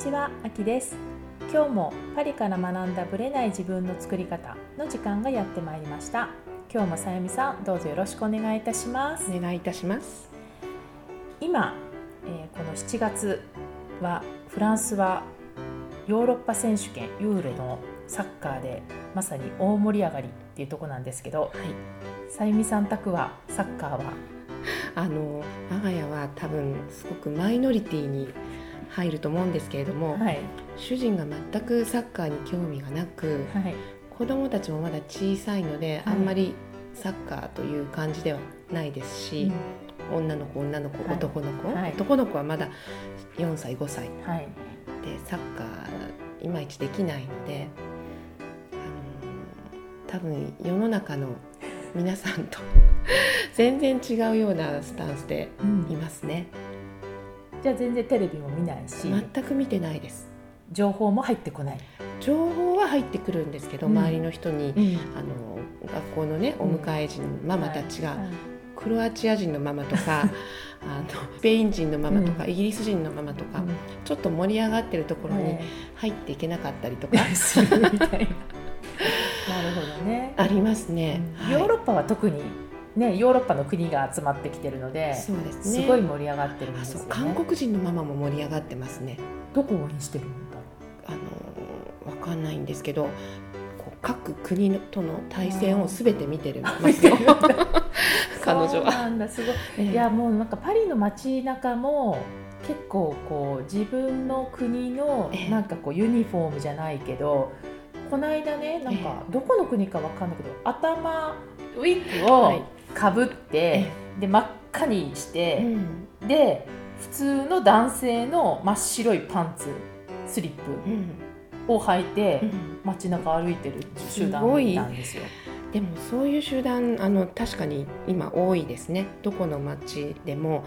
ちは、あきです。今日もパリから学んだブレない自分の作り方の時間がやってまいりました。今日もさゆみさんどうぞよろしくお願いいたします。お願いいたします。今、えーこの7月はフランスはヨーロッパ選手権ユーロのサッカーでまさに大盛り上がりっていうとこなんですけどはい。さゆみさん宅はサッカーは？あの我が家は多分すごくマイノリティに入ると思うんですけれども、はい。主人が全くサッカーに興味がなくはい。子供たちもまだ小さいので、はい。あんまりサッカーという感じではないですし、女の子女の子はい。男の子、はい。男の子はまだ4歳5歳はい。でサッカーいまいちできないのであの多分世の中の皆さんと全然違うようなスタンスでうん。いますねじゃあ全然テレビも見ないし。全く見てないです。情報も入ってこない、情報は入ってくるんですけど、うん。周りの人にうん。あの学校のねお迎え時のママたちが、はいクロアチア人のママとか あのスペイン人のママとか、イギリス人のママとか、ちょっと盛り上がってるところにね入っていけなかったりとか。するみたいな。なるほどね、ありますね、はい。ヨーロッパは特にねヨーロッパの国が集まってきてるのでそうですね。すごい盛り上がってるんであすよね。韓国人のママも盛り上がってますね。どこを応援してるんだろあのわかんないんですけどこう各国のとの対戦をすべて見てるうますよ。彼女は。なんだすごい。ええ。いやもうなんかパリの街中も結構こう自分の国のええ。なんかこうユニフォームじゃないけどこの間ねなんかどこの国かわかんないけど頭ウィッグをはいかぶって、で真っ赤にしうて、ん。で普通の男性の真っ白いパンツスリッうん。プを履いて、うん。街中歩いてる集団なんですよ。でもそういう集団あの確かに今多いですね。どこの町でも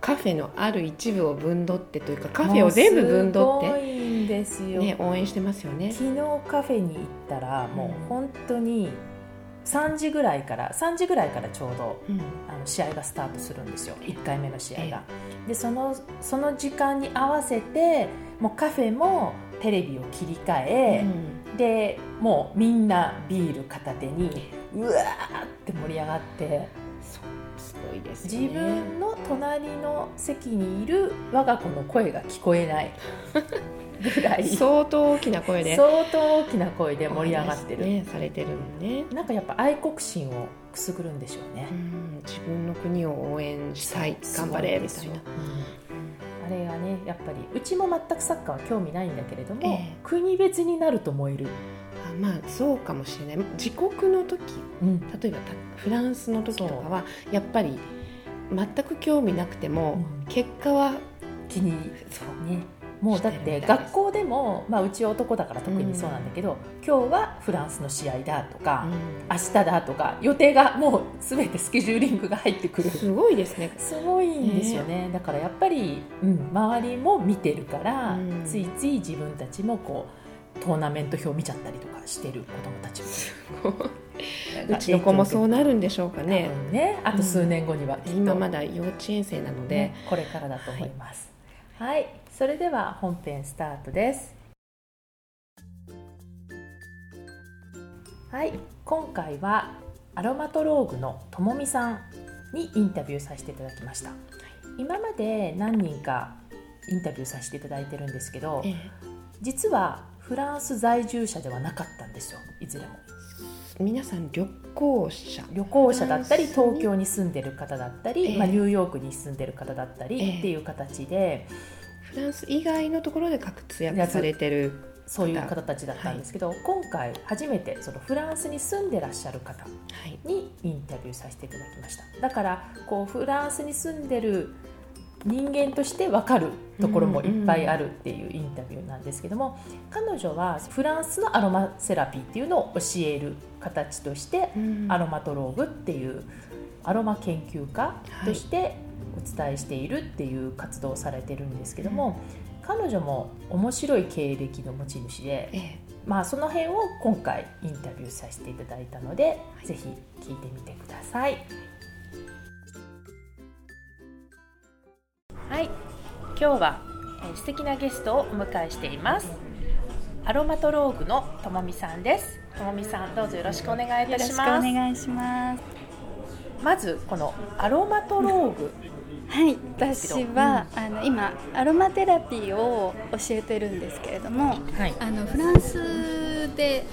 カフェのある一部を分取ってというかカフェを全部分取っいんですよ。て、ね、応援してますよね。昨日カフェに行ったらもう本当に3時ぐらいから3時ぐらいからちょうどうん。あの試合がスタートするんですよ。1回目の試合が。でそのその時間に合わせてもうカフェもテレビを切り替え、でもうみんなビール片手にうわーって盛り上がってそうすごいですよ自ね。分の隣の席にいる我が子の声が聞こえない ぐらい。相当大きな声で。相当大きな声で盛り上がってる、ねされてるのね。なんかやっぱ愛国心をくすぐるんでしょうね。う、ん自分の国を応援したい頑張れみたいな。あれがねやっぱりうちも全くサッカーは興味ないんだけれども、ええ。国別になると燃える、あまあそうかもしれない。自国の時うん。例えばたフランスの時とかはやっぱり全く興味なくても、うん。結果は気にそうねもうだっして学校でも、まあ、うち男だから特にそうなんだけど、今日はフランスの試合だとか、明日だとか予定がもう全てスケジューリングが入ってくる。すごいですね。すごいんですよね。だからやっぱり、うん、周りも見てるから、うん。ついつい自分たちもこうトーナメント表見ちゃったりとかしてる子供たちも。うちの子もそうなるんでしょうかね。ね。ね。あと数年後にはきっと、今まだ幼稚園生なので、ね、これからだと思います。はい、それでは本編スタートです。はい今回はアロマトローグのともみさんにインタビューさせていただきました。今まで何人かインタビューさせていただいてるんですけどえ実はフランス在住者ではなかったんですよいずれも。え皆さん旅行者。旅行者だったり東京に住んでる方だったり、ええ。まあ、ニューヨークに住んでる方だったりええ。っていう形で、フランス以外のところで活躍されてるそういう方たちだったんですけど、今回初めてそのフランスに住んでらっしゃる方はいにインタビューさせていただきました。だからこうフランスに住んでる人間として分かるところもいっぱいあるっていうインタビューなんですけども、彼女はフランスのアロマセラピーっていうのを教える形として、うん。アロマトローグっていうアロマ研究家としてお伝えしているっていう活動をされてるんですけども、彼女も面白い経歴の持ち主で、ええ。まあ、その辺を今回インタビューさせていただいたので、ぜひ聞いてみてください。はい。今日はえー素敵なゲストをお迎えしています。アロマトローグのともみさんです。ともみさんどうぞよろしくお願いいたよろしくおします願いします。まずこのアロマトローグ。はい、私は、あの今アロマテラピーを教えてるんですけれども、はい。あのフランスで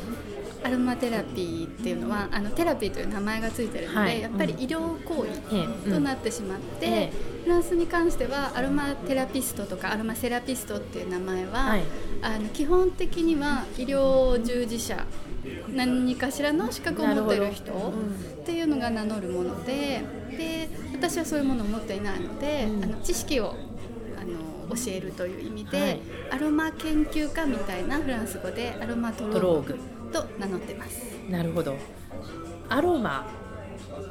アロマテラピーっていうのはあのテラピーという名前がついてるので、はい。やっぱり医療行為ええ。となってしまって、ええフランスに関してはアロマテラピストとかアロマセラピストっていう名前は、はい。あの基本的には医療従事者何かしらの資格を持っている人っていうのが名乗るものでで私はそういうものを持っていないので、うん。あの知識をあの教えるという意味で、はい。アロマ研究家みたいなフランス語でアロマトローグと名乗ってます。なるほど。アロマ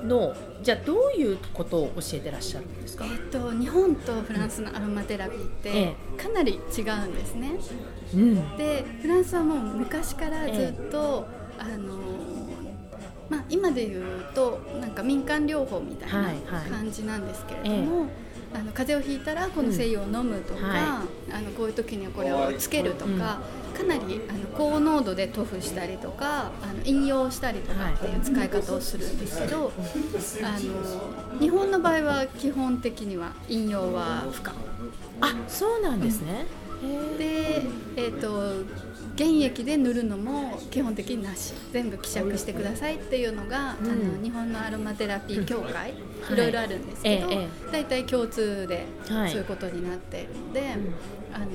のじゃあどういうことを教えてらっしゃるんですか？えっと日本とフランスのアロマテラピーってえかなり違うんですね。うん。でフランスはもう昔からずっと、あのまあ、今で言うとなんか民間療法みたいはいはい。な感じなんですけれども、あの風邪をひいたらこの精油を飲むとか、うんはい。あのこういう時にはこれをつけるとか、かなりあの高濃度で塗布したりとかあの飲用したりとかっていう使い方をするんですけど、あの日本の場合は基本的には飲用は不可。あそうなんですね、で、えー、と原液で塗るのも基本的になし。全部希釈してくださいっていうのが、うん。あの日本のアロマテラピー協会、はいい、ろいろあるんですけど、えええ大体共通でそうはいいうことになっているので、ん。あの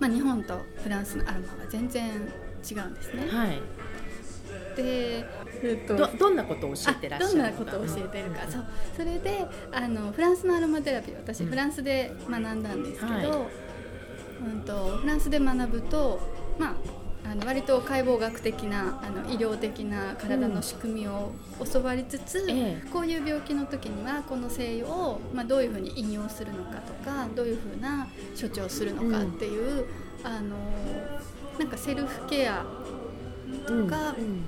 まあ、日本とフランスのアロマは全然違うんですね。はい。でえっとどどんなことを教えてらっしゃるどんなことを教えてるか、そう。それであのフランスのアロマテラピー私、うん。フランスで学んだんですけど、はい。うん、とフランスで学ぶと、まあ、あの割と解剖学的なあの医療的な体の仕組みを教わりつつ、ええ。こういう病気の時にはこの精油を、まあ、どういうふうに引用するのかとかどういうふうな処置をするのかっていう、あのなんかセルフケアとか、うん。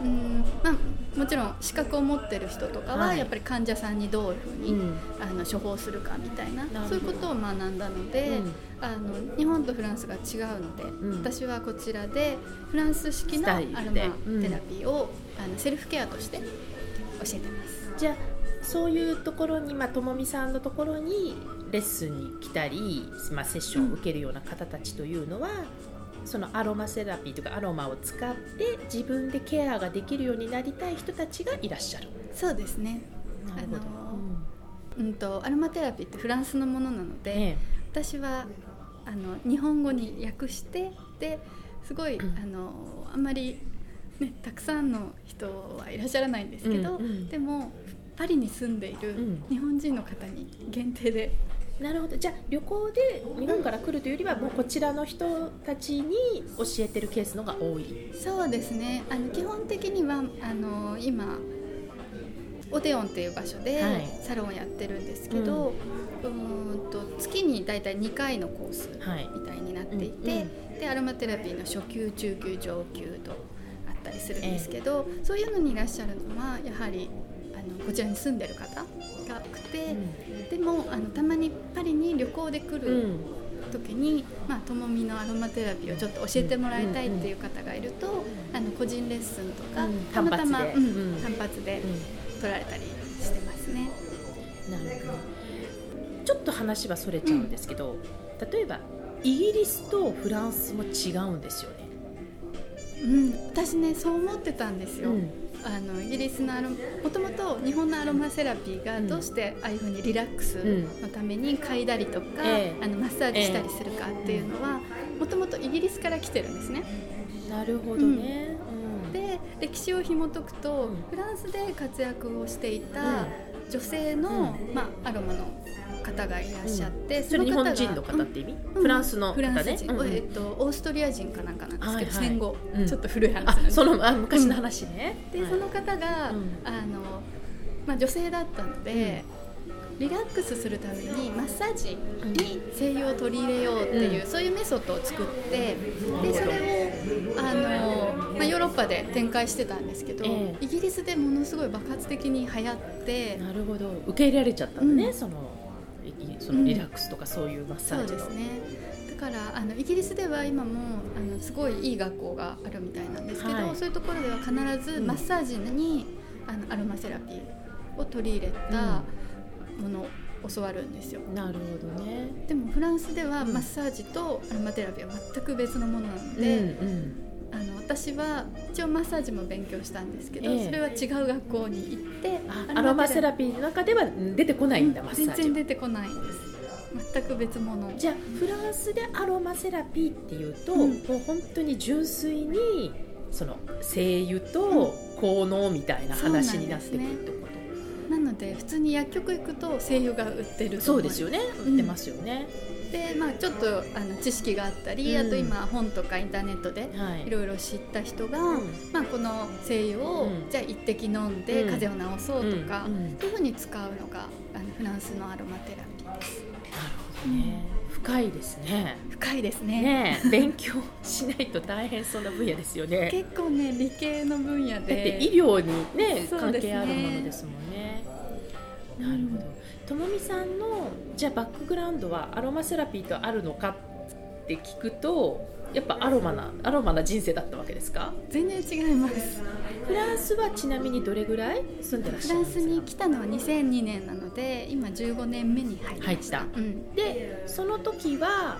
うんまあ、もちろん資格を持ってる人とかははい。やっぱり患者さんにどういうふうに、うん。あの処方するかみたいなそういうことを学んだので、うん。あの日本とフランスが違うので、ん。私はこちらでフランス式のアロマテラピーを、あのセルフケアとして教えてます。じゃあそういうところに、まあ、ともみさんのところにレッスンに来たり、まあ、セッションを受けるような方たちというのは、そのアロマセラピーとかアロマを使って自分でケアができるようになりたい人たちがいらっしゃる。そうですね。なるほど。うんとアロマテラピーってフランスのものなので、え私はあの日本語に訳してですごい、うん。あのあんまり、ね、たくさんの人はいらっしゃらないんですけど、うんうん。でもパリに住んでいるうん。日本人の方に限定で、えなるほど。じゃあ旅行で日本から来るというよりはもうこちらの人たちに教えてるケースのが多い。そうですね。あの基本的にはあの今オデオンっていう場所ではい。サロンをやってるんですけど、うーんと月に大体2回のコースはい。みたいになっていて、うんうでアロマテラピーの初級中級上級とあったりするんですけど、そういうのにいらっしゃるのはやはりあのこちらに住んでる方でもあのたまにパリに旅行で来うん。る時に、まあ、ともみのアロマテラピーをちょっと教えてもらいたいっていう方がいると、あの個人レッスンとか、うん。たまたま単発で。取られたりしてますね。なるほど。ちょっと話はそれちゃうんですけど、例えばイギリスとフランスも違うんですよね。うん、私ねそう思ってたんですよ。うんあのイギリスのアロもともと日本のアロマセラピーがどうしてああいうふうにリラックスのために嗅いだりとか、ええ。あのマッサージしたりするかっていうのはもともとイギリスから来てるんですね。なるほどね。うん。で歴史を紐解くと、うん。フランスで活躍をしていた女性の、うん。まあ、アロマの方がいらっしゃって、その方が本人の方って意味、うん。フランスの方フランね。えっと、オーストリア人かなんかなんですけど、戦後、うんちょっと古い話そのあ昔の話ね。で、はい。その方が、うん。あのまあ、女性だったので、リラックスするためにマッサージに精油を取り入れようっていう、うん。そういうメソッドを作ってでそれをあの、まあ、ヨーロッパで展開してたんですけど、ええ。イギリスでものすごい爆発的に流行ってなるほど。受け入れられちゃったのね、うん。そのそのリラックスとかそういうマッサージの、そうですね。だからあのイギリスでは今もあのすごいいい学校があるみたいなんですけど、はい。そういうところでは必ずマッサージに、あのアロマセラピーを取り入れたものを教わるんですよ。なるほどね。でもフランスではうんマッサージとアロマテラピーは全く別のものなのうんで、うんあの私は一応マッサージも勉強したんですけど、ええ。それは違う学校に行ってあアロマセラピーの中では出てこないんだ、うんマッサージは。全然出てこないんです。全く別物。じゃあフランスでアロマセラピーっていうと、うん。もう本当に純粋にその精油と効能みたいな話になってくるってこと、なので普通に薬局行くと精油が売ってるそうですよね。売ってますよね、で、まあ、ちょっとあの知識があったり、うん。あと今本とかインターネットではい。いろいろ知った人が、うん。まあ、この精油を、うん。じゃあ一滴飲んでうん。風邪を治そうとか、そういうふうに使うのがあのフランスのアロマテラピー。ですなるほどね、深いですね。深いですね。勉強しないと大変そうな分野ですよね。結構ね理系の分野だってで医療にね。関係あるものですもんねなるほど。ともみさんのじゃあバックグラウンドはアロマセラピーとあるのかって聞くとやっぱアロマなアロマな人生だったわけですか？全然違います。フランスはちなみにどれぐらい？住んでらっしフランスゃるんですかに来たのは2002年なので今15年目に入りました。入った。うん、でその時は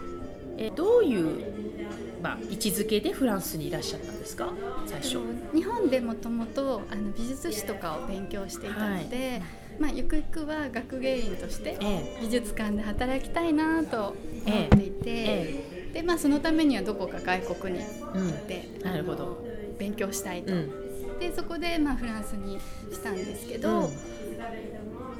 えどういう、まあ、位置づけでフランスにいらっしゃったんですか？最初。日本でもともとあの美術史とかを勉強していたので、まあ、ゆくゆくは学芸員としてえ美術館で働きたいなと思っていて、ええ。でまあ、そのためにはどこか外国にえうん行って、なるほど。勉強したいと、うん。でそこで、まあ、フランスにしたんですけど、うん。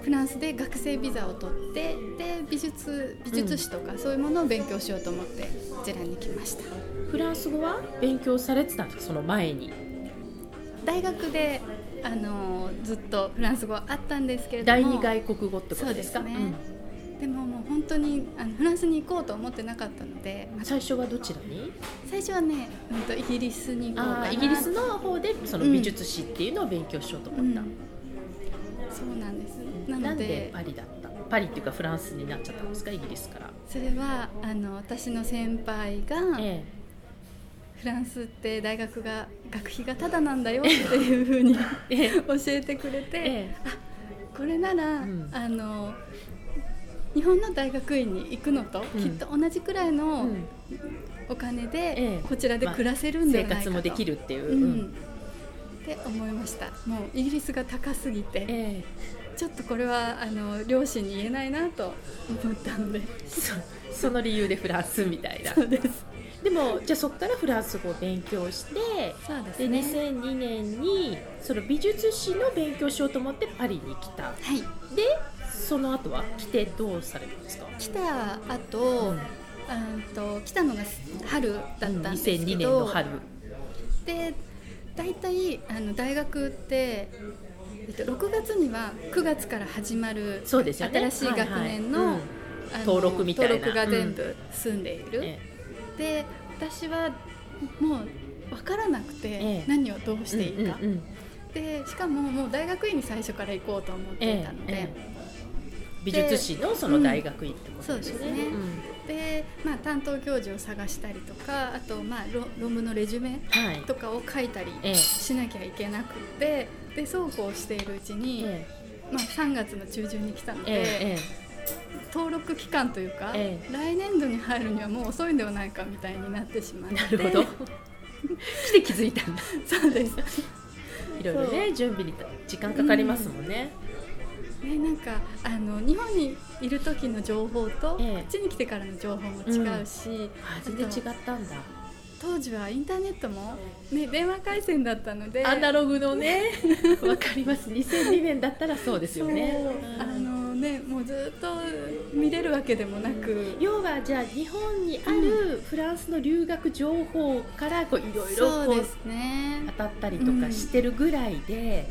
フランスで学生ビザを取ってで美術美術史とかそういうものを勉強しようと思ってこちらに来ました。フランス語は勉強されてたんですか？その前に。大学であのずっとフランス語あったんですけれども。第二外国語ってことですか？そうですね。でももう本当にあのフランスに行こうと思ってなかったので、最初はどちらに？最初はね、うん、とイギリスに行こうかイギリスの方でその美術史っていうのを勉強しようと思った、うん。そうなんです。ななんのででパリだった？パリっていうかフランスになっちゃったんですか？イギリスから、それはあの私の先輩が、えフランスって大学が学費がタダなんだよっていうふうに 教えてくれて、えこれなら、うん。あの日本の大学院に行くのと、うん。きっと同じくらいえのうん。お金で、ええ。こちらで暮らせるんじゃ生ないかと、活もできるっていう、うん。うん。って思いました。もうイギリスが高すぎて、えちょっとこれはあの両親に言えないなと思ったので。その理由でフランスみたいな。そうですでもじゃあそこからフランス語を勉強してそうですでね2002年にその美術史の勉強しようと思ってパリに来た。はい。でその後は来てどうされるんですか？来た後、うん。と来たのが春だったんですけど、2002年の春。で大体あの大学って、えっと、6月には9月から始まるそうですよね。新しい学年の,、はいはい。うん。あの登録みたいな。登録が全部済んでいる、えで私はもう分からなくて、ええ。何をどうしていいか、でしかももう大学院に最初から行こうと思っていたので、ええ美術史のその大学院ってことですよね。でまあ、担当教授を探したりとかあと、まあ、論論文のレジュメ。とかを書いたりええ。しなきゃいけなくてでそうこうしているうちに、えまあ、3月の中旬に来たのえで、え登録期間というか、え来年度に入るにはもう遅いんではないかみたいになってしまっえてなるほど。来て気づいたんだ。そうですいろいろね準備に時間かかりますもんね。ね、なんかあの日本にいる時の情報と、ええこっちに来てからの情報も違うし、あ全然違ったんだ。当時はインターネットも、ね、電話回線だったのでアナログのね、わかります。2002年だったらそうですよね。あのねもうずっと見れるわけでもなく。要はじゃあ日本にあるフランスの留学情報からこういろいろこうそうですね。当たったりとかしてるぐらいで、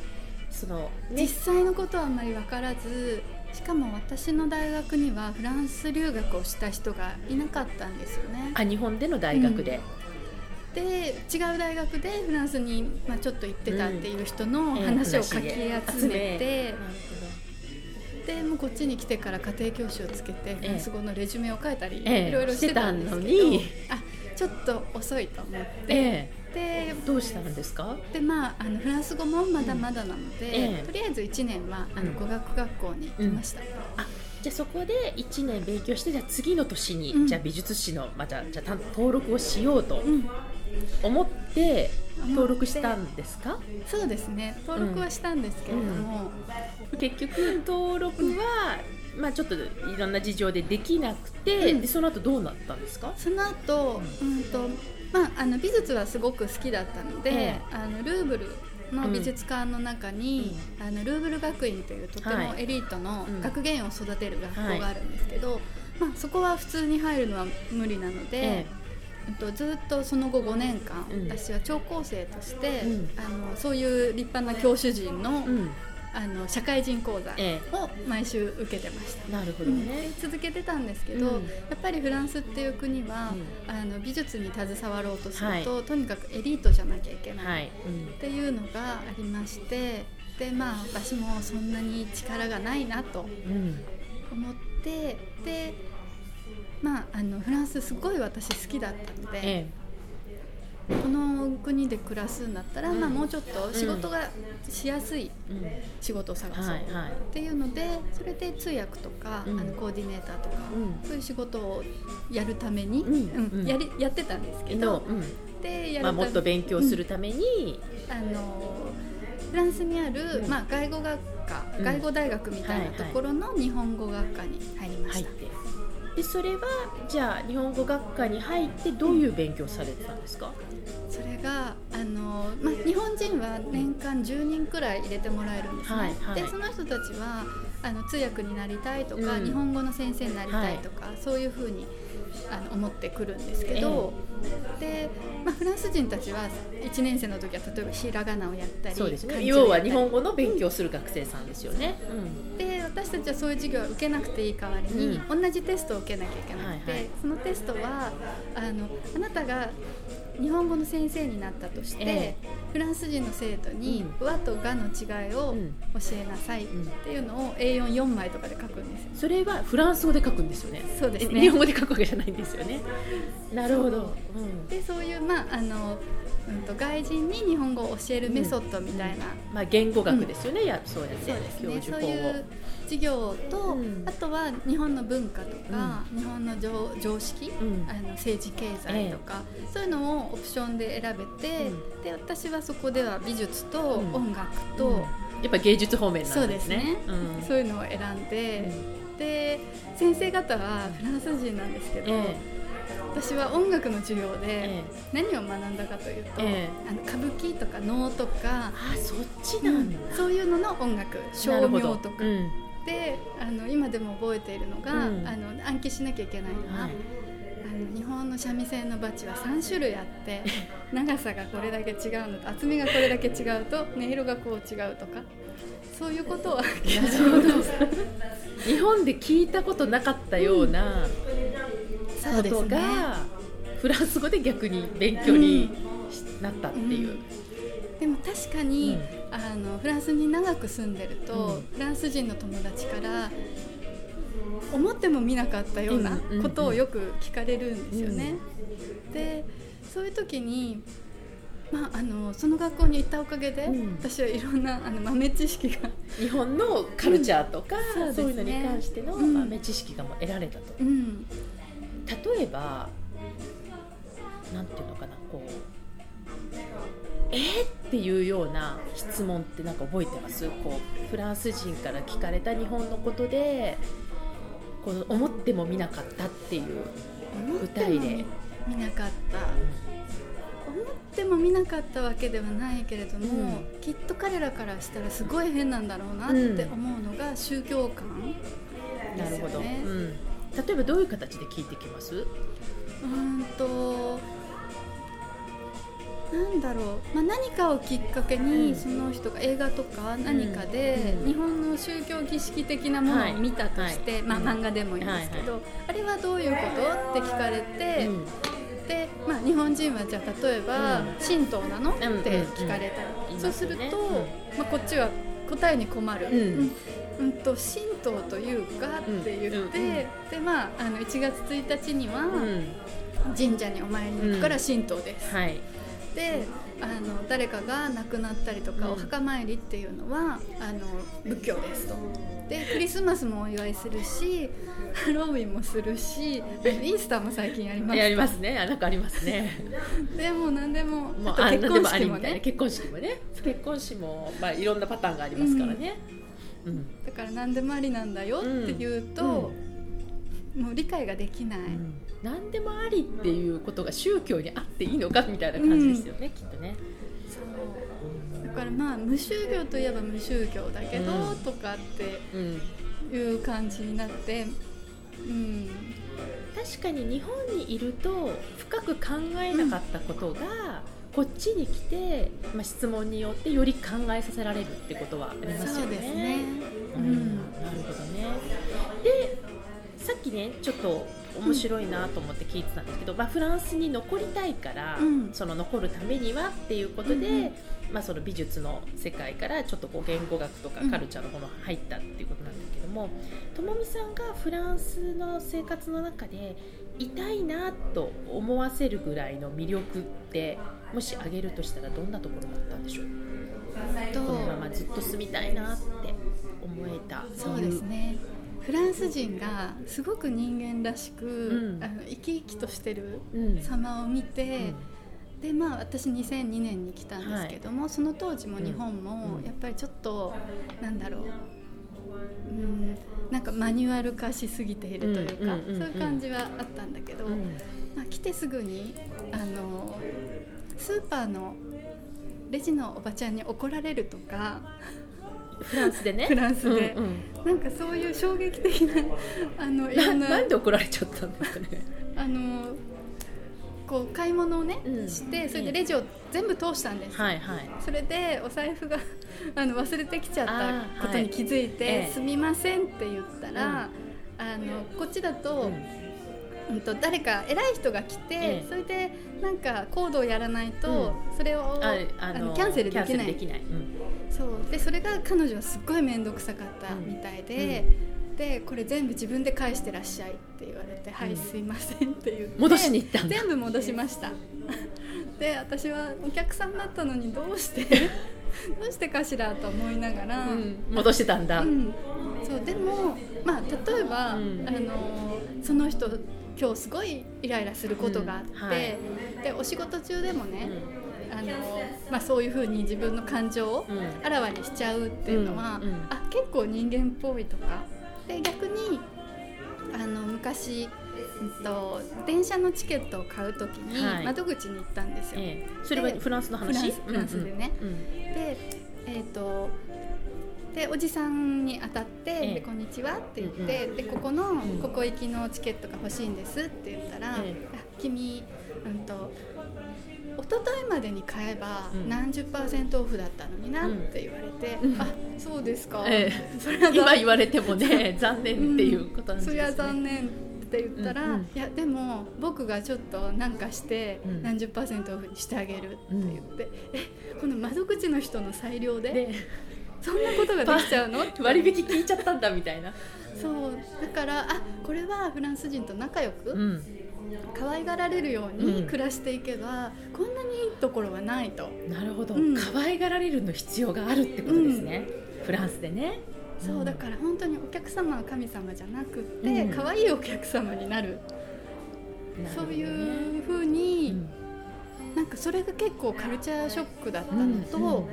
その実ね際のことはあんまり分からずしかも私の大学にはフランス留学をした人がいなかったんですよね。あ日本での大学で、で違う大学でフランスに、まあ、ちょっと行ってたっていう人のうん。話をかきええ集めて、なるでもうこっちに来てから家庭教師をつけてフランス語のレジュメを書いたり、ええ。いろいろしてたんですけど、あちょっと遅いと思って、えでえどうしたんですか？でまあ、あのフランス語もまだまだなので、ええ。とりあえず1年はあうん。の語学学校に行きました、あじゃあそこで1年勉強してじゃあ次の年に、うん。じゃあ美術史の、まあ、じゃあじゃ登録をしようとうん思って登録したんですか、そうですね。登録はしたんですけれども、結局登録は、まあ、ちょっといろんな事情でできなくて、うん。でその後どうなったんですか？その後、うん。とまあ、あの美術はすごく好きだったので、ええ。あのルーブルの美術館の中に、あのルーブル学院というとてもエリートのうん。学芸員を育てる学校があるんですけど、まあ、そこは普通に入るのは無理なので、えうんとずっとその後5年間、うん。私は聴講生として、うん。あのそういう立派な教師陣の,、うん。あの社会人講座えを毎週受けてました。なるほどね、で続けてたんですけど、うん。やっぱりフランスっていう国は、あの美術に携わろうとすると、とにかくエリートじゃなきゃいけない、はい、っていうのがありましてでまあ私もそんなに力がないなと思ってでまああのフランスすごい私好きだったので、えこの国で暮らすんだったら、うん。まあ、もうちょっと仕事がしやすい仕事を探そう、はいはい。っていうのでそれで通訳とか、うん。あのコーディネーターとか、うん。そういう仕事をやるために、やりやってたんですけのど、うん。でやるたまあ、もっと勉強するために、あのフランスにある、うん。まあ、外語学科、うん。外語大学みたいなところの日本語学科に入りました。入ってでそれはじゃあ日本語学科に入ってどういう勉強されてたんですか、それがあの、まあ、日本人は年間10人くらい入れてもらえるんですね、はいはい。でその人たちはあの通訳になりたいとか、うん。日本語の先生になりたいとか、そういうふうにあの思ってくるんですけど、でまあ、フランス人たちは1年生の時は例えばひらがなをやったりそうですね。要は日本語の勉強する学生さんですよね、で私たちはそういう授業を受けなくていい代わりに、う同じテストを受けなきゃいけなくて、はいはい。そのテストはあのあなたが日本語の先生になったとして、えフランス人の生徒に「和」と「が」の違いをうん。教えなさいっていうのを A44 枚とかで書くんですよ。それはフランス語で書くんですよね。そうですね。え日本語で書くわけじゃないんですよね。なるほど、うん。でそういう、まああのうん、と外人に日本語を教えるメソッドみたいな、まあ、言語学ですよね、やそうやって。そうですね。そういう授業と、うん。あとは日本の文化とか、日本の常常識、うん。あの政治経済とか、そういうのをオプションで選べて、うで私はそこでは美術とうん。音楽と、うん。やっぱ芸術方面そうんですすなでねね、うん。そういうのを選んで、で先生方はフランス人なんですけど、え私は音楽の授業でえ何を学んだかというと、ええ。あの歌舞伎とか能とか、あそっちなんだ、そういうのの音楽な照るほど。明とか。うん。であの今でも覚えているのが、うん。あの暗記しなきゃいけないのは、はい。あの日本の三味線のバチは3種類あって長さがこれだけ違うのと厚みがこれだけ違うと音色がこう違うとかそういうことは日本で聞いたことなかったようなことが、フランス語で逆に勉強になったっていう、でも確かに、うん。あのフランスに長く住んでると、うん。フランス人の友達から思っても見なかったようなうんことをよく聞かれるんですよね。でそういう時にまあ、あのその学校に行ったおかげで、うん。私はいろんなあの豆知識が、日本のカルチャーとか、うん。そういうのに関してのうん。豆知識がもう得られたと、うん、例えばなんていうのかなこうえーっていうような質問ってなんか覚えてます？こうフランス人から聞かれた日本のことでこの思ってもみなかったっていう具思っても体で見なかった。思っても見なかったわけではないけれども、うきっと彼らからしたらすごい変なんだろうなって思うのが宗教観なるほど、ですよね。うん、例えばどういう形で聞いてきます？うーんとなんだろう、まあ、何かをきっかけに、うん。その人が映画とか何かで、うん。日本の宗教儀式的なものを見たとして、まあ、漫画でもいいんですけど、あれはどういうこと？って聞かれて、うん。で、まあ、日本人はじゃあ例えば、うん。神道なの、ん。って聞かれたうん。り、そうすると、うん。まあ、こっちは答えに困る、うんうんと神道というかって言って、うんうんでまああの1月1日にはうん。神社にお参りに行くから神道です、はい。であの誰かが亡くなったりとか、うん。お墓参りっていうのはあの仏教ですと。でクリスマスもお祝いするしハロウィンもするしイースターも最近やります。やりますね。あなんかありますね。でもう何でもあと結婚式もね。結婚式もね。結婚式もまあいろんなパターンがありますからね。うんだから何でもありなんだよって言うと、もう理解ができない、うん。何でもありっていうことが宗教にあっていいのかみたいな感じですよね、きっとね。そう。だからまあ無宗教といえば無宗教だけど、うん。とかってうん、いう感じになってうん。確かに日本にいると深く考えなかったことが、こっちに来て、まあ、質問によってより考えさせられるってことはありますよね。そうですね。ううん。ん、なるほどね。でさっきねちょっと面白いなと思って聞いてたんですけど、まあ、フランスに残りたいから、うん。その残るためにはっていうことで、うんうん。まあ、その美術の世界からちょっとこう言語学とかうん。カルチャーの方の入ったっていうことなんだけどもともみさんがフランスの生活の中でいたいなと思わせるぐらいの魅力ってもし挙げるとしたらどんなところだったんでしょう？とこのままずっと住みたいなって思えた。そうですね。フランス人がすごく人間らしく、うん。あの生き生きとしてるうん。様を見て、でまあ私2002年に来たんですけども、その当時も日本もうん。やっぱりちょっと、なんだろう。うんなんかマニュアル化しすぎているというか、うんうんうんうん。そういう感じはあったんだけど、うん。まあ、来てすぐにあのスーパーのレジのおばちゃんに怒られるとかフランスでね。フランスで。うんうん。なんかそういう衝撃的な あのいろなんななんで怒られちゃったんですかね。あのこう買い物をね、うん。してそれでレジを全部通したんです、はいはい。それでお財布が あの忘れてきちゃったことに気づいて「あーはい。ええ。すみません」って言ったら、あのこっちだと,、うん、と誰か偉い人が来て、ええ。それでなんかコードをやらないと、それをああのキャンセルできない。できない、うん。そう。でそれが彼女はすっごい面倒くさかったみたいで、でこれ全部自分で返してらっしゃいって言われて「はいすいません」って言って戻しに行った全部戻しました。で私はお客さんだったのにどうして どうしてかしらと思いながら、うん。戻してたんだ、うん。そう。でも、まあ、例えば、うん。あのその人今日すごいイライラすることがあって、うんはい。でお仕事中でもね、うあのまあ、そういうふうに自分の感情をうん。あらわにしちゃうっていうのは、うんうん。あ結構人間っぽいとか。で逆にあの昔、うんと、電車のチケットを買う時にはい。窓口に行ったんですよ。ええ。それはフランスの話？フランスでね。うんうん。でえっ、とでおじさんに当たって「ええ。でこんにちは」って言って、でここの、んここ行きのチケットが欲しいんですって言ったら「ええ。あ君うんと一昨日までに買えばうん。何十パーセントオフだったのにな」うんって言われて「うん。あそうですか」えそれは残今言われてもね残念っていうことなんですね、そりゃ残念って言ったら、うんうんいやでも僕がちょっとなんかしてうん。何十パーセントオフにしてあげるって言って、えこの窓口の人の裁量ででそんなことができちゃうの？割引聞いちゃったんだみたいな、そうだからあこれはフランス人と仲良く、ん、可愛がられるよううん。に暮らしていけば、こんなにいいところはないと。なるほど、うん。可愛がられるの必要があるってことですね、フランスでね。そうだから本当にお客様は神様じゃなくって、うん。可愛いお客様になる。そういうふうに、うん。なんかそれが結構カルチャーショックだったのと、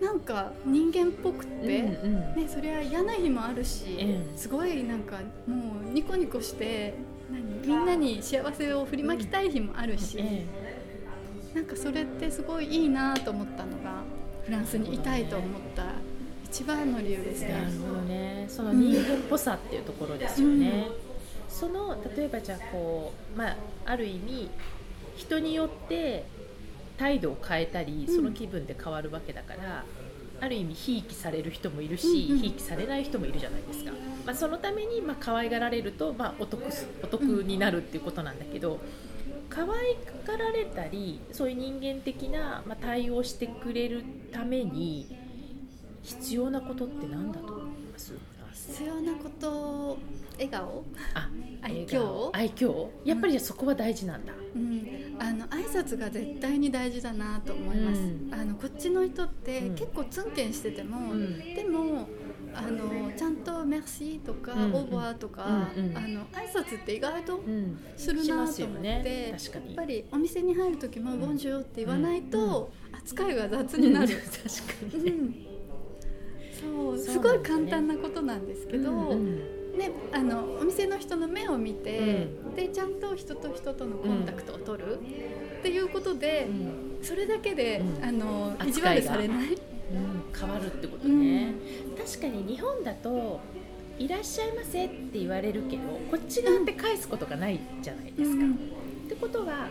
なんか人間っぽくって、うんうん。ね、それは嫌な日もあるし、えすごいなんかもうニコニコして何みんなに幸せを振りまきたい日もあるし、えなんかそれってすごいいいなと思ったのがフランスにいたいと思った一番の理由ですね。えなるほどね。その人間っぽさっていうところですよね、その例えばじゃあこう、まあ、ある意味人によって態度を変えたりうん。その気分で変わるわけだから、ある意味ひいきされる人もいるしうんうん。ひいきされない人もいるじゃないですか、まあ、そのためにまあ可愛がられるとまあお得すお得になるっていうことなんだけど、可愛がられたりそういう人間的な、まあ、対応してくれるために必要なことって何だと思います？ます必要なこと笑顔？あ愛嬌？愛嬌？やっぱりそこは大事なんだ、うん、あの挨拶が絶対に大事だなと思います、うん。あのこっちの人ってうん。結構ツンケンしてても、うん。でもあのちゃんと「メルシー」とか「うんオーバー」とか、うんうん。あの挨拶って意外とうん。するなと思って、ね。確かに。やっぱりお店に入る時も「んボンジュール」って言わないと、うん。扱いが雑になる、確かに。ね、うん。そうすごい簡単なことなんですけど、うんうんね、あのお店の人の目を見て、でちゃんと人と人とのコンタクトを取る、っていうことで、それだけで、うん。あの意地悪されない、うん。変わるってことね、確かに日本だと「いらっしゃいませ」って言われるけどこっち側って返すことがないじゃないですか。うん。ってことは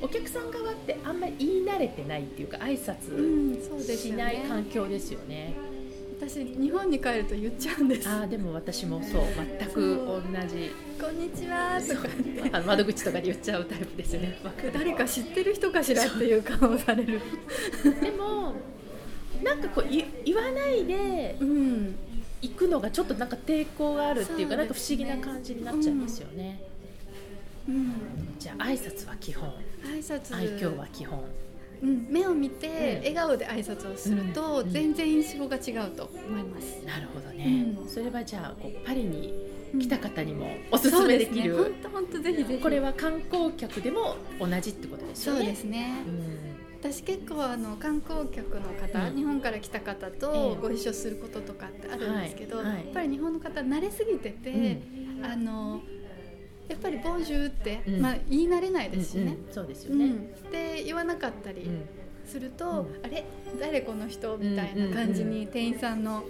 お客さん側ってあんまり言い慣れてないっていうか挨う拶ん、そうですしない環境ですよね。私日本に帰ると言っちゃうんです。ああでも私もそう。全く同じ。こんにちは。とかあの窓口とかで言っちゃうタイプですよね。誰か知ってる人かしらっていう顔をされる。でもなんかこうい言わないでうん。行くのがちょっとなんか抵抗があるっていうかそうね。なんか不思議な感じになっちゃいますよね。うん。じゃあ挨拶は基本。挨拶。愛嬌は基本うん、目を見てうん。笑顔で挨拶をすると、うん。全然印象が違うと思います、なるほどね、うん。それはじゃあこうパリにうん来た方にもおすすめできる、本当本当ぜひぜひ。これは観光客でも同じってことですよね。そうですね。うん。私結構あの観光客の方、うん。日本から来た方えとえご一緒することとかってあるんですけど、やっぱり日本の方慣れすぎてて、あのやっぱり「ボンジュール」って、うん。まあ、言い慣れないですしね。うんうん。そうですよね、うん、で言わなかったりうん。すると、うん。あれ？誰この人？みたいな感じに店員さんの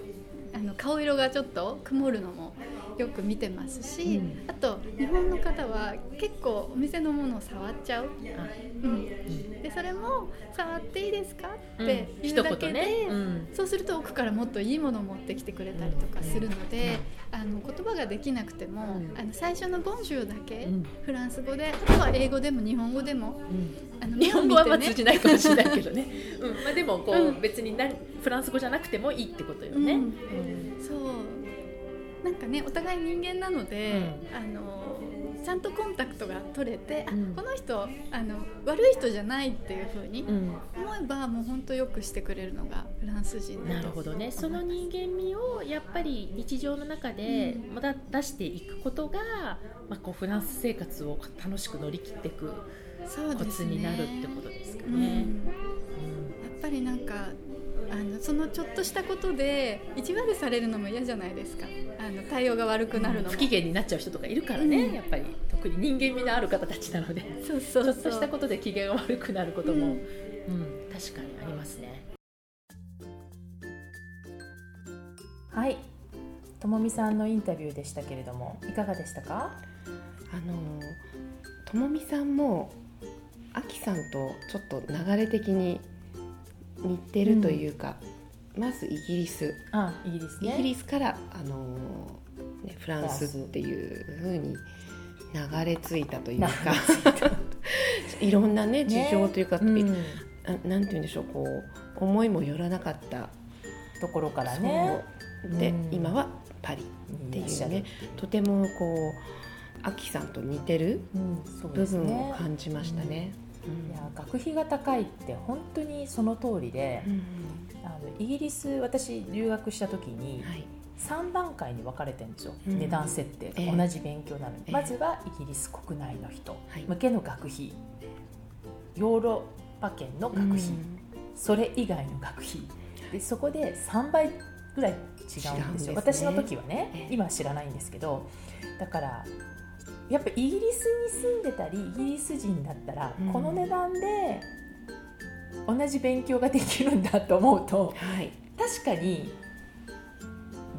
あの顔色がちょっと曇るのもよく見てますし、うん。あと日本の方は結構お店のものを触っちゃう、あうん、でそれも「触っていいですか?」うん。って言うだけで、ね、うん。そうすると奥からもっといいものを持ってきてくれたりとかするので、あの言葉ができなくても、うん。あの最初の「ボンジュール」だけ、うん。フランス語であとは英語でも日本語でもあの日本語はま通じないかもしれないけどね、うん。まあ、でもこう、うん。別になフランス語じゃなくてもいいってことよね、そうなんかねお互い人間なので、うあのちゃんとコンタクトが取れて、あうん。この人あの悪い人じゃないっていうふうにうん。思えばもう本当よくしてくれるのがフランス人なるほどね。その人間味をやっぱり日常の中でうん。まだ出していくことが、まあ、こうフランス生活を楽しく乗り切っていくコツになるってことですかうん。ね。やっぱりなんかあのそのちょっとしたことで意地悪されるのも嫌じゃないですか。あの対応が悪くなるのも、不機嫌になっちゃう人とかいるからね、うん。やっぱり。特に人間味のある方たちなので。そうそうそう。ちょっとしたことで機嫌が悪くなることも、ううんん確かにありますね。はい。ともみさんのインタビューでしたけれどもいかがでしたか？あのともみさんもあきさんとちょっと流れ的に似てるというか、まずイギリス。あイギリスね。イギリスからあの、ね、フランスっていう風に流れ着いたというか いろんなね事情というか、うん。あなんて言うんでしょうこう思いもよらなかったところからね。で、うん。今はパリっていうねとてもこうアキさんと似てる部分を感じましたね。いや学費が高いって本当にその通りでうんあのイギリス私留学した時にはい。3段階に分かれてるんですよ、うん。値段設定。ええ。同じ勉強なのに、ええ。まずはイギリス国内の人はい。向けの学費。ヨーロッパ圏の学費、それ以外の学費。でそこで3倍ぐらい違うんですよ。ね。私の時はね、ええ。今は知らないんですけどだからやっぱイギリスに住んでたりイギリス人だったら、うん。この値段で同じ勉強ができるんだと思うとはい。確かに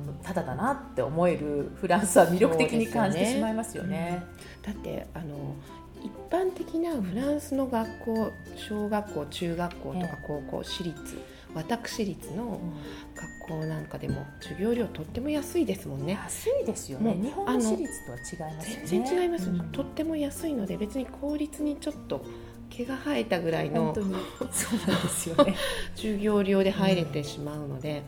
うんただだなって思えるフランスは魅力的に感じてしまいますよね。だってあの一般的なフランスの学校小学校中学校とかえ。高校私立私立のうん。学校なんかでも授業料とっても安いですもんね。安いですよね。日本の私立とは違いますよね。全然違います、うん。とっても安いので別に公立にちょっと毛が生えたぐらいの そうなんですよね。授業料で入れてしまうので、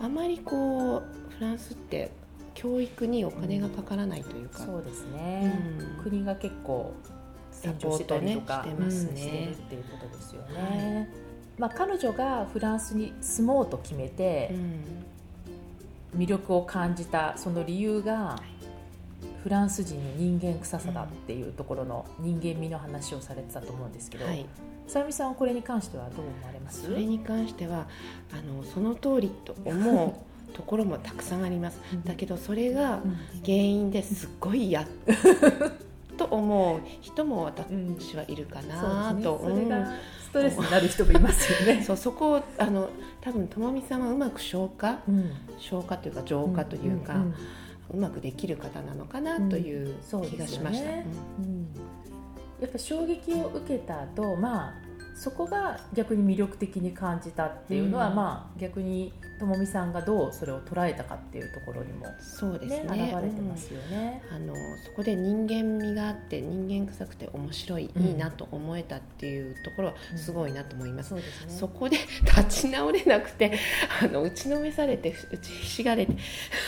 あまりこうフランスって教育にお金がかからないというか、そうですね、うん。国が結構サポートねりとかしてますうんっ。ていうことですよね、まあ、彼女がフランスに住もうと決めてうん。魅力を感じたその理由がフランス人の人間臭さだっていうところの人間味の話をされてたと思うんですけど、はい、さゆみさんはこれに関してはどう思われます？それに関してはあのその通りと思うところもたくさんあります。うん。だけどそれがうん。原因ですっごい嫌 と思う人も私はいるかなとそうんがストレスになる人もいますよね。そうそこをあの多分ともみさんはうまく消化うん。消化というか浄化というか、うまくできる方なのかなという気がしました。やっぱ衝撃を受けた後まあそこが逆に魅力的に感じたっていうのは、うんまあ逆にともみさんがどうそれを捉えたかっていうところにもそうですねね。現れてますよね。あのそこで人間味があって人間臭くて面白い、うんいいなと思えたっていうところはすごいなと思います。そうですね。そこで立ち直れなくてあの打ちのめされて打ちひしがれて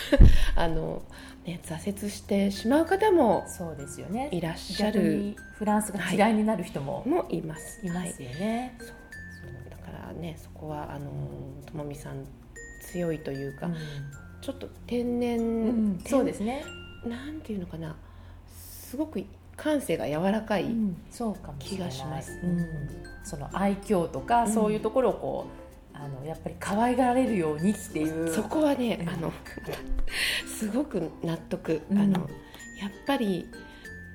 あの、ね、挫折してしまう方もそうですよね。いらっしゃ逆るにフランスが嫌い。になる人ももいます。いますよね。そう。だからねそこはあのともみさん強いというか、うん。ちょっと天然、うん。そうですね。なんていうのかな。すごく感性が柔らかい、気がします。うん。その愛嬌とか、うん。そういうところをこうあのやっぱり可愛がられるようにっていう。そこはねうん。あのすごく納得、うん。あのやっぱり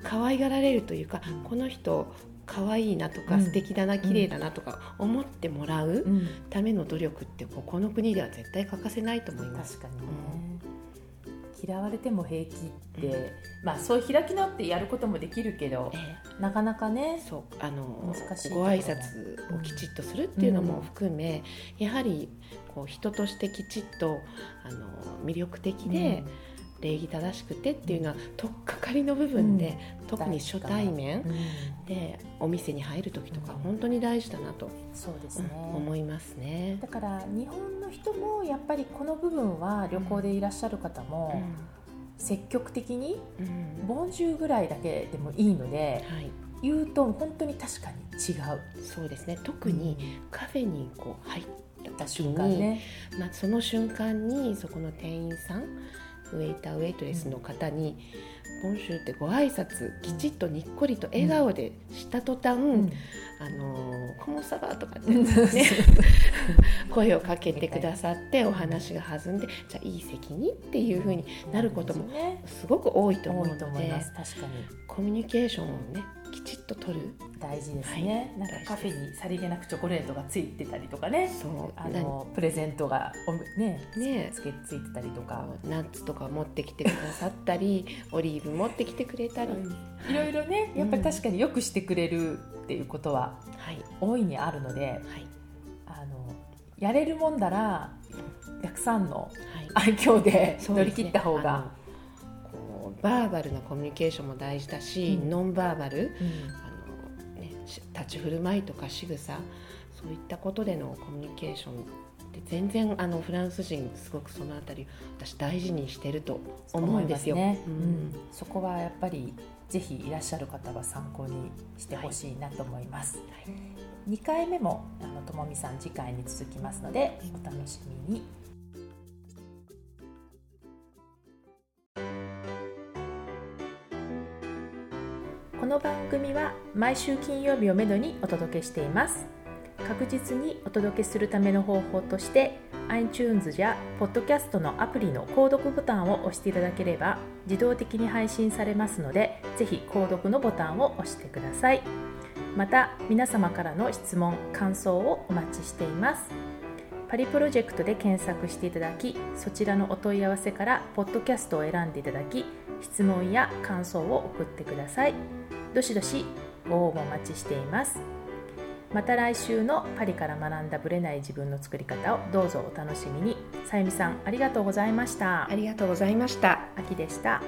可愛がられるというか、うん。この人可愛いなとか、うん。素敵だな綺麗だなとか思ってもらううん。ための努力ってここの国では絶対欠かせないと思います。確かにね、嫌われても平気って、まあそういう開き直ってやることもできるけどえなかなかねえそう。あの難しいご挨拶をきちっとするっていうのも含め、やはりこう人としてきちっとあの魅力的で、礼儀正しくてっていうのは取っかかりの部分で、特に初対面うんうん。でお店に入る時とかうん。本当に大事だなと、そうですね、思いますね。だから日本の人もやっぱりこの部分は旅行でいらっしゃる方も積極的にうん。うん「ボンジュー」ぐらいだけでもいいのではい、言うと本当に確かに違う。そうですね。特にカフェにこう入った時瞬間に、ね。まあ、その瞬間にそこの店員さんウェイターウェイトレスの方に「ボンシュー」ってご挨拶きちっとにっこりと笑顔でした途端、うん。あのーコモサバとかってうんね 声をかけてくださってお話が弾んでじゃあいい席にっていうふうになることもね。すごく多いと思うので思います。確かに。コミュニケーションをねきちっと取る。大事ですね、はい。なんかカフェにさりげなくチョコレートがついてたりとかね。そう。あのプレゼントがおねね。つけついてたりとか、ナッツとか持ってきてくださったりオリーブ持ってきてくれたり、い。ろいろねやっぱり確かによくしてくれるっていうことははい。大いにあるのではい。あのやれるもんだらたくさんのはい。愛嬌で乗り切った方が、バーバルなコミュニケーションも大事だし、うん。ノンバーバルうん。あの、ね、し立ち振る舞いとか仕草そういったことでのコミュニケーションって全然あのフランス人すごくそのあたり私大事にしてると思うんですよ。すね、ううん。んそこはやっぱりぜひいらっしゃる方は参考にしてほしいなと思います、2回目もあのともみさん次回に続きますのでお楽しみにの番組は毎週金曜日をめどにお届けしています。確実にお届けするための方法として iTunes や Podcast のアプリの購読ボタンを押していただければ自動的に配信されますのでぜひ購読のボタンを押してください。また皆様からの質問感想をお待ちしています。パリプロジェクトで検索していただきそちらのお問い合わせからポッドキャストを選んでいただき質問や感想を送ってください。どしどしご応募お待ちしています。また来週のパリから学んだブレない自分の作り方をどうぞお楽しみに。さゆみさんありがとうございました。ありがとうございました。秋でした